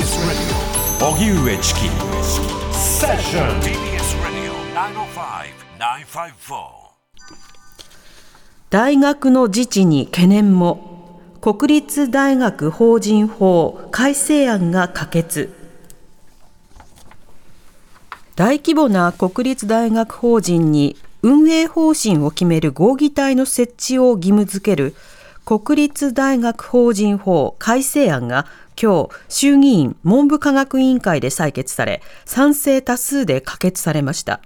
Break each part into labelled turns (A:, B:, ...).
A: TBS Radio. 荻上チキセッション TBS Radio 905-954
B: 大学の自治に懸念も。国立大学法人法改正案が可決。大規模な国立大学法人に運営方針を決める合議体の設置を義務付ける国立大学法人法改正案が今日衆議院文部科学委員会で採決され賛成多数で可決されました。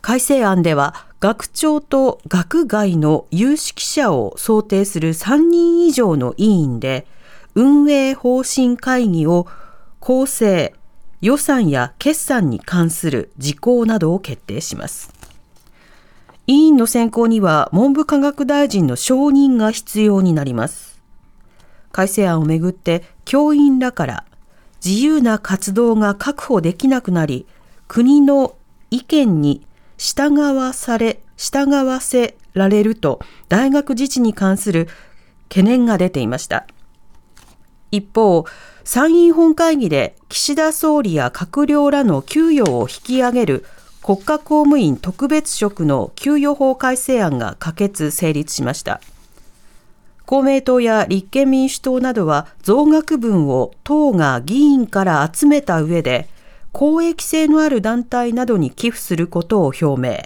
B: 改正案では学長と学外の有識者を想定する3人以上の委員で運営方針会議を構成予算や決算に関する事項などを決定します。委員の選考には文部科学大臣の承認が必要になります。改正案をめぐって教員らから自由な活動が確保できなくなり国の意見に従わされ従わせられると大学自治に関する懸念が出ていました一方参院本会議で岸田総理や閣僚らの給与を引き上げる国家公務員特別職の給与法改正案が可決・成立しました。公明党や立憲民主党などは増額分を党が議員から集めた上で公益性のある団体などに寄付することを表明。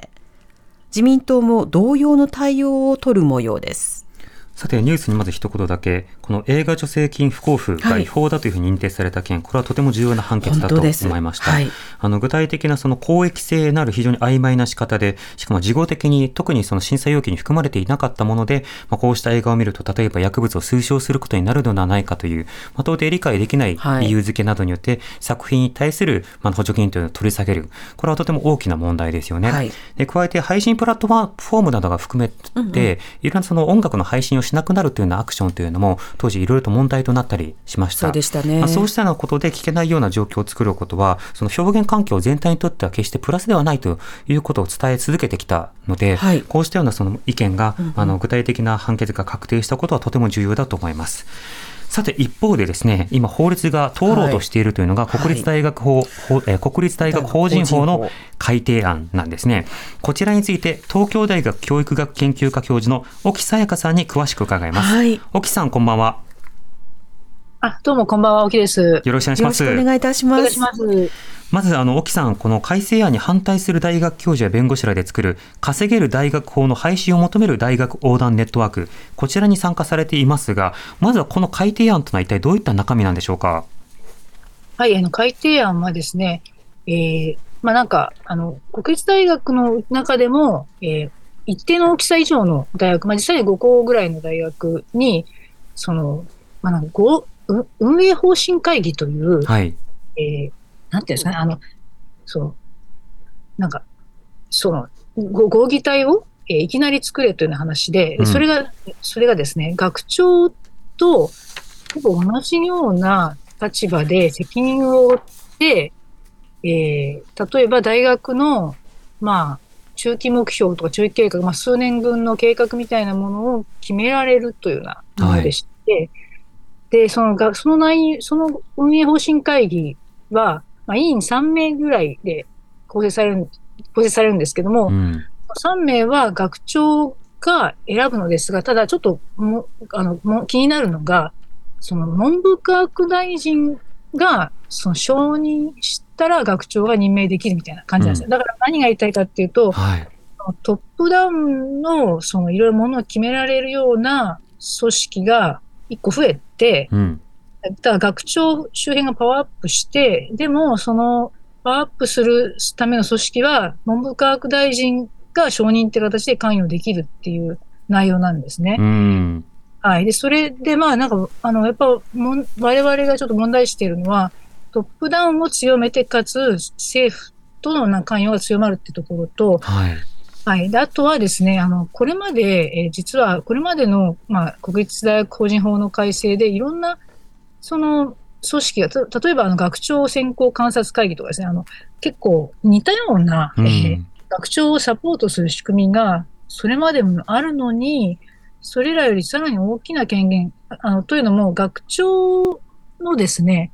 B: 自民党も同様の対応を取る模様です。
C: さて、ニュースにまず一言だけ、この映画助成金不交付が違法だというふうに認定された件、はい、これはとても重要な判決だと思いました。はい、あの具体的なその公益性なる非常に曖昧な仕方で、しかも事後的に特にその審査要件に含まれていなかったもので、まあ、こうした映画を見ると、例えば薬物を推奨することになるのではないかという、まあ、到底理解できない理由付けなどによって、作品に対するまあ補助金というのを取り下げる。これはとても大きな問題ですよね。はい、で加えて配信プラットフォームなどが含めて、うんうん、いろんなその音楽の配信をしなくなるというようなアクションというのも当時いろいろと問題となったりしました。
B: そうでしたね。
C: まあ、そうしたようなことで聞けないような状況を作ることは、その表現環境全体にとっては決してプラスではないということを伝え続けてきたので、はい、こうしたようなその意見が、うんうん、あの具体的な判決が確定したことはとても重要だと思います。さて一方でですね今法律が通ろうとしているというのが国立大学法、はい、国立大学法人法の改定案なんですね。こちらについて東京大学教育学研究科教授の沖さやかさんに詳しく伺います、はい、沖さんこんばんは
D: あどうもこんばんは沖です。
C: よろしくお願いします。
B: お願いいたします。
C: まずあの沖さん、この改正案に反対する大学教授や弁護士らで作る稼げる大学法の廃止を求める大学横断ネットワーク、こちらに参加されていますが、まずはこの改定案というのは一体どういった中身なんでしょうか？
D: はい、あの改定案はですね、えー、まあなんか、あの、国立大学の中でも、えー、一定の大きさ以上の大学、まあ実際に5校ぐらいの大学に、その、まあなんか、運営方針会議という、はい、えーなんていうんですかね、あの、その、なんか、その、合議体を、えー、いきなり作れというような話で、うん、それが、それがですね、学長とほぼ同じような立場で責任を負って、えー、例えば大学の、まあ、中期目標とか中期計画、まあ、数年分の計画みたいなものを決められるというようなものでして、はい、で、そのが、その内容、その運営方針会議は、まあ、委員3名ぐらいで構成される、構成されるんですけども、うん、3名は学長が選ぶのですが、ただちょっともあのも気になるのが、その文部科学大臣がその承認したら学長が任命できるみたいな感じなんですよ。うん、だから何が言いたいかっていうと、はい、トップダウンのそのいろいろものを決められるような組織が一個増えて、うんだから学長周辺がパワーアップして、でもそのパワーアップするための組織は文部科学大臣が承認って形で関与できるっていう内容なんですね。はい。で、それでまあなんか、あの、やっぱも我々がちょっと問題しているのは、トップダウンを強めて、かつ政府との関与が強まるってところと、はい。はい。で、あとはですね、あの、これまで、えー、実は、これまでの、まあ、国立大学法人法の改正で、いろんなその組織が、例えばあの学長選考観察会議とかですね、あの結構似たような、うん、えー、学長をサポートする仕組みがそれまでもあるのに、それらよりさらに大きな権限、あのというのも学長のですね、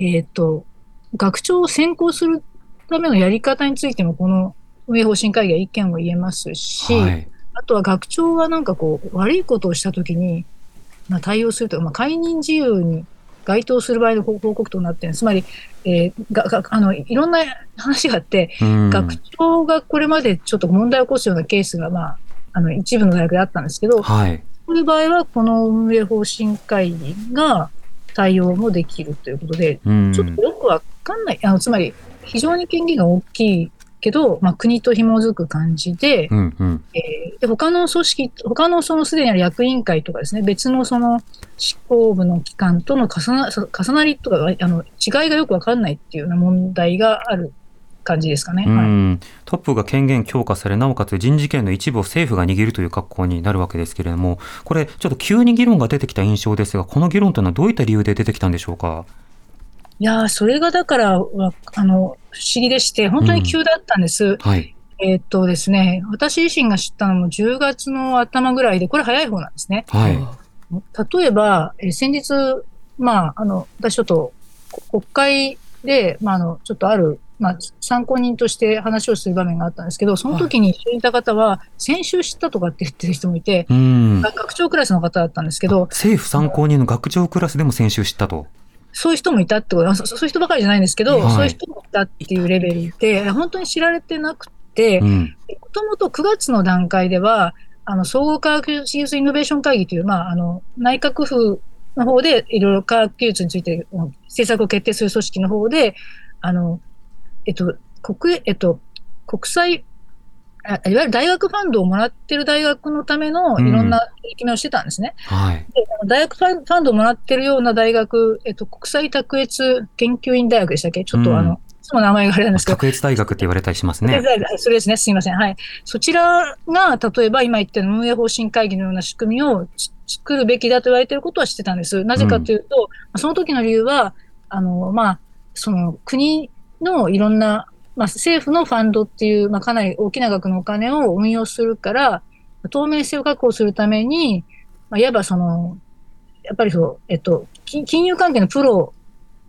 D: えっ、ー、と、学長を選考するためのやり方についても、この運営方針会議は意見を言えますし、はい、あとは学長がなんかこう、悪いことをしたときに、まあ、対応するとか、まあ、解任自由に該当する場合の報告となってるつまり、えー、ががあのいろんな話があって、学長がこれまでちょっと問題を起こすようなケースが、まあ、あの一部の大学であったんですけど、はい、そういう場合は、この運営方針会議が対応もできるということで、ちょっとよくわかんない、あのつまり非常に権限が大きいけど、まあ、国と紐づく感じで、うんうん、えー、で他の組織、他のそのすでにある役員会とかですね、別のその執行部の機関との重な重なりとかあの違いがよくわかんないっていうような問題がある感じですかね、
C: はい、トップが権限強化され、なおかつ人事権の一部を政府が握るという格好になるわけですけれども、これ、ちょっと急に議論が出てきた印象ですが、この議論というのはどういった理由で出てきたんでしょうか？
D: いやそれがだからあの不思議でして、本当に急だったんです。うん、はいえっとですね、私自身が知ったのも10月の頭ぐらいで、これ早い方なんですね。はい、例えば、え先日、まあ、あの、私ちょっと国会で、まあ、あの、ちょっとある、まあ、参考人として話をする場面があったんですけど、その時に一緒にいた方は、先週知ったとかって言ってる人もいて、学長クラスの方だったんですけど、
C: 政府参考人の学長クラスでも先週知ったと。
D: そういう人もいたってことそ、そういう人ばかりじゃないんですけど、はい、そういう人もいたっていうレベルで、本当に知られてなくて、もともと9月の段階では、あの、総合科学技術イノベーション会議という、まあ、あの、内閣府の方でいろいろ科学技術について政策を決定する組織の方で、あの、えっと、国、えっと、国際いわゆる大学ファンドをもらってる大学のためのいろんな取り決めをしてたんですね。うん、はい、で大学ファンドをもらってるような大学、えっと、国際卓越研究院大学でしたっけ？ちょっとあの、うん、その名前があれなんですけど。
C: 卓越大学って言われたりしますね。
D: それですね。すみません。はい。そちらが、例えば今言った運営方針会議のような仕組みを作るべきだと言われていることは知ってたんです。なぜかというと、うん、その時の理由は、あの、まあ、その国のいろんなまあ、政府のファンドっていう、まあ、かなり大きな額のお金を運用するから、透明性を確保するために、まあ、いわばその、やっぱりそう、えっと、金融関係のプロ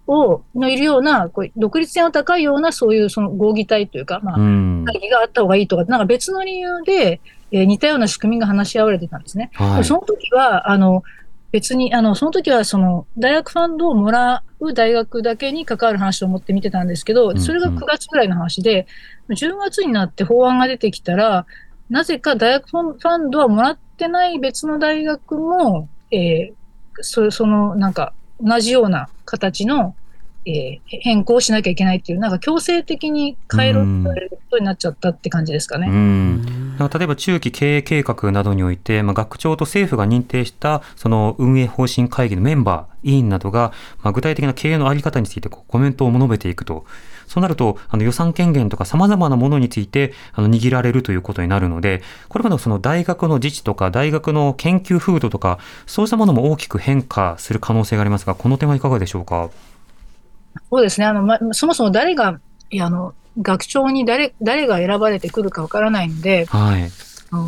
D: を、のいるような、こう独立性の高いような、そういうその合議体というか、まあ、会議があった方がいいとか、なんか別の理由で、えー、似たような仕組みが話し合われてたんですね。はい、その時は、あの、別に、あの、その時はその、大学ファンドをもらう大学だけに関わる話を持って見てたんですけど、それが9月ぐらいの話で、10月になって法案が出てきたら、なぜか大学ファンドはもらってない別の大学も、えー、そその、なんか、同じような形のえー、変更しなきゃいけないっていう、なんか強制的に変えろということになっちゃったって感じですかね。うん
C: 例えば中期経営計画などにおいて、まあ、学長と政府が認定したその運営方針会議のメンバー、委員などが、まあ、具体的な経営の在り方についてコメントを述べていくと。そうなると、あの予算権限とか様々なものについてあの握られるということになるので、これまでその大学の自治とか大学の研究風土とか、そうしたものも大きく変化する可能性がありますが、この点はいかがでしょうか？
D: そうですね。あの、ま、そもそも誰が、いや、あの、学長に誰、誰が選ばれてくるかわからないので、はい。あの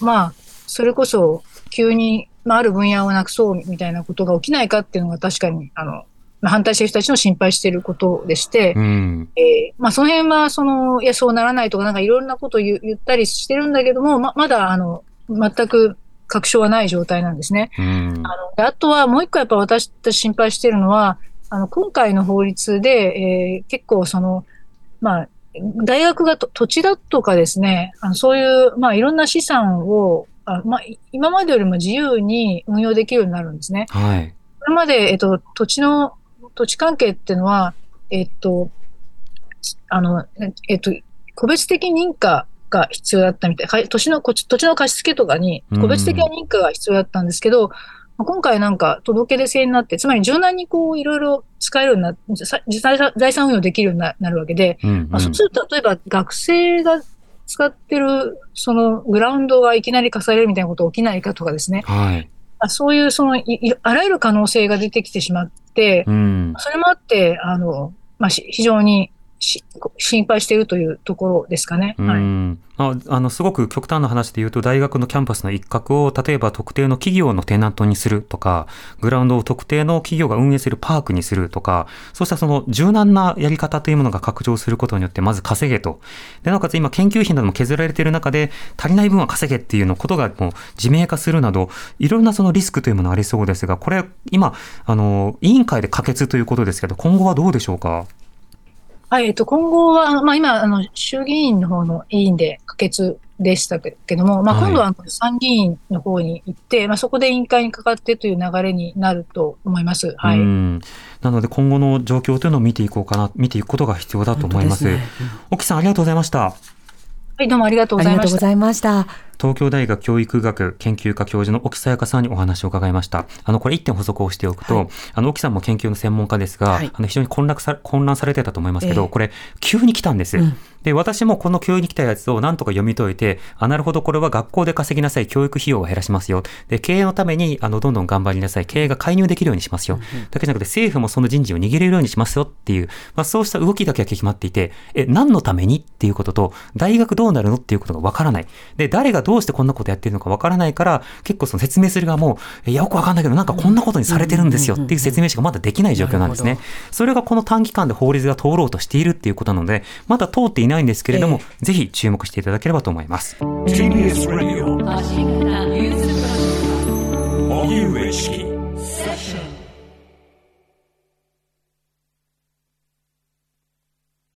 D: まあ、それこそ、急に、まあ、ある分野をなくそうみたいなことが起きないかっていうのが確かに、あの、反対してる人たちの心配していることでして、うん、えー、まあ、その辺は、その、いや、そうならないとか、なんかいろんなことを言ったりしてるんだけども、ま、まだ、あの、全く確証はない状態なんですね。うん、あのあとは、もう一個やっぱ私たち心配しているのは、あの、今回の法律で、えー、結構その、まあ、大学が土地だとかですね、あのそういう、まあ、いろんな資産を、あまあ、今までよりも自由に運用できるようになるんですね。はい。これまで、えっと、土地の、土地関係っていうのは、えっと、あの、えっと、個別的認可が必要だったみたい。土地の、土地の貸付とかに、個別的な認可が必要だったんですけど、うん今回なんか届け出制になって、つまり柔軟にこういろいろ使えるようにな実際財産運用できるようになるわけで、うんうん、まあ、そうすると例えば学生が使ってるそのグラウンドがいきなり貸されるみたいなこと起きないかとかですね。はい、あそういうそのいあらゆる可能性が出てきてしまって、うん、それもあって、あの、まあ、非常に心配しているというところですかね。はい。
C: ああのすごく極端な話で言うと大学のキャンパスの一角を例えば特定の企業のテナントにするとかグラウンドを特定の企業が運営するパークにするとかそうしたその柔軟なやり方というものが拡張することによってまず稼げと。でなおかつ今研究費なども削られている中で足りない分は稼げっていうのことがもう自明化するなどいろんなそのリスクというものありそうですがこれ今あの委員会で可決ということですけど今後はどうでしょうか？
D: はい、えっと、今後は、まあ、今、あの、衆議院の方の委員で可決でしたけども、まあ、今度は参議院の方に行って、はい、まあ、そこで委員会にかかってという流れになると思います。はい。
C: なので、今後の状況というのを見ていこうかな、見ていくことが必要だと思います。すね、沖さん、ありがとうございました。
D: はい、どうもありがとうございました。
C: 東京大学教育学研究科教授の沖さやかさんにお話を伺いました。あの、これ一点補足をしておくと、はい、あの、沖さんも研究の専門家ですが、はい、あの、非常に混乱さ混乱されてたと思いますけど、えー、これ、急に来たんです。うんで、私もこの教育に来たやつをなんとか読み解いて、あ、なるほど、これは学校で稼ぎなさい、教育費用を減らしますよ。で、経営のために、あの、どんどん頑張りなさい、経営が介入できるようにしますよ。だけじゃなくて、政府もその人事を握れるようにしますよっていう、まあ、そうした動きだけが決まっていて、え、何のためにっていうことと、大学どうなるのっていうことがわからない。で、誰がどうしてこんなことやってるのかわからないから、結構その説明する側も、よくわかんないけど、なんかこんなことにされてるんですよっていう説明しかまだできない状況なんですね。それがこの短期間で法律が通ろうとしているっていうことなので、まだ通っていないんですけれども、えーぜひ注目していただければと思います。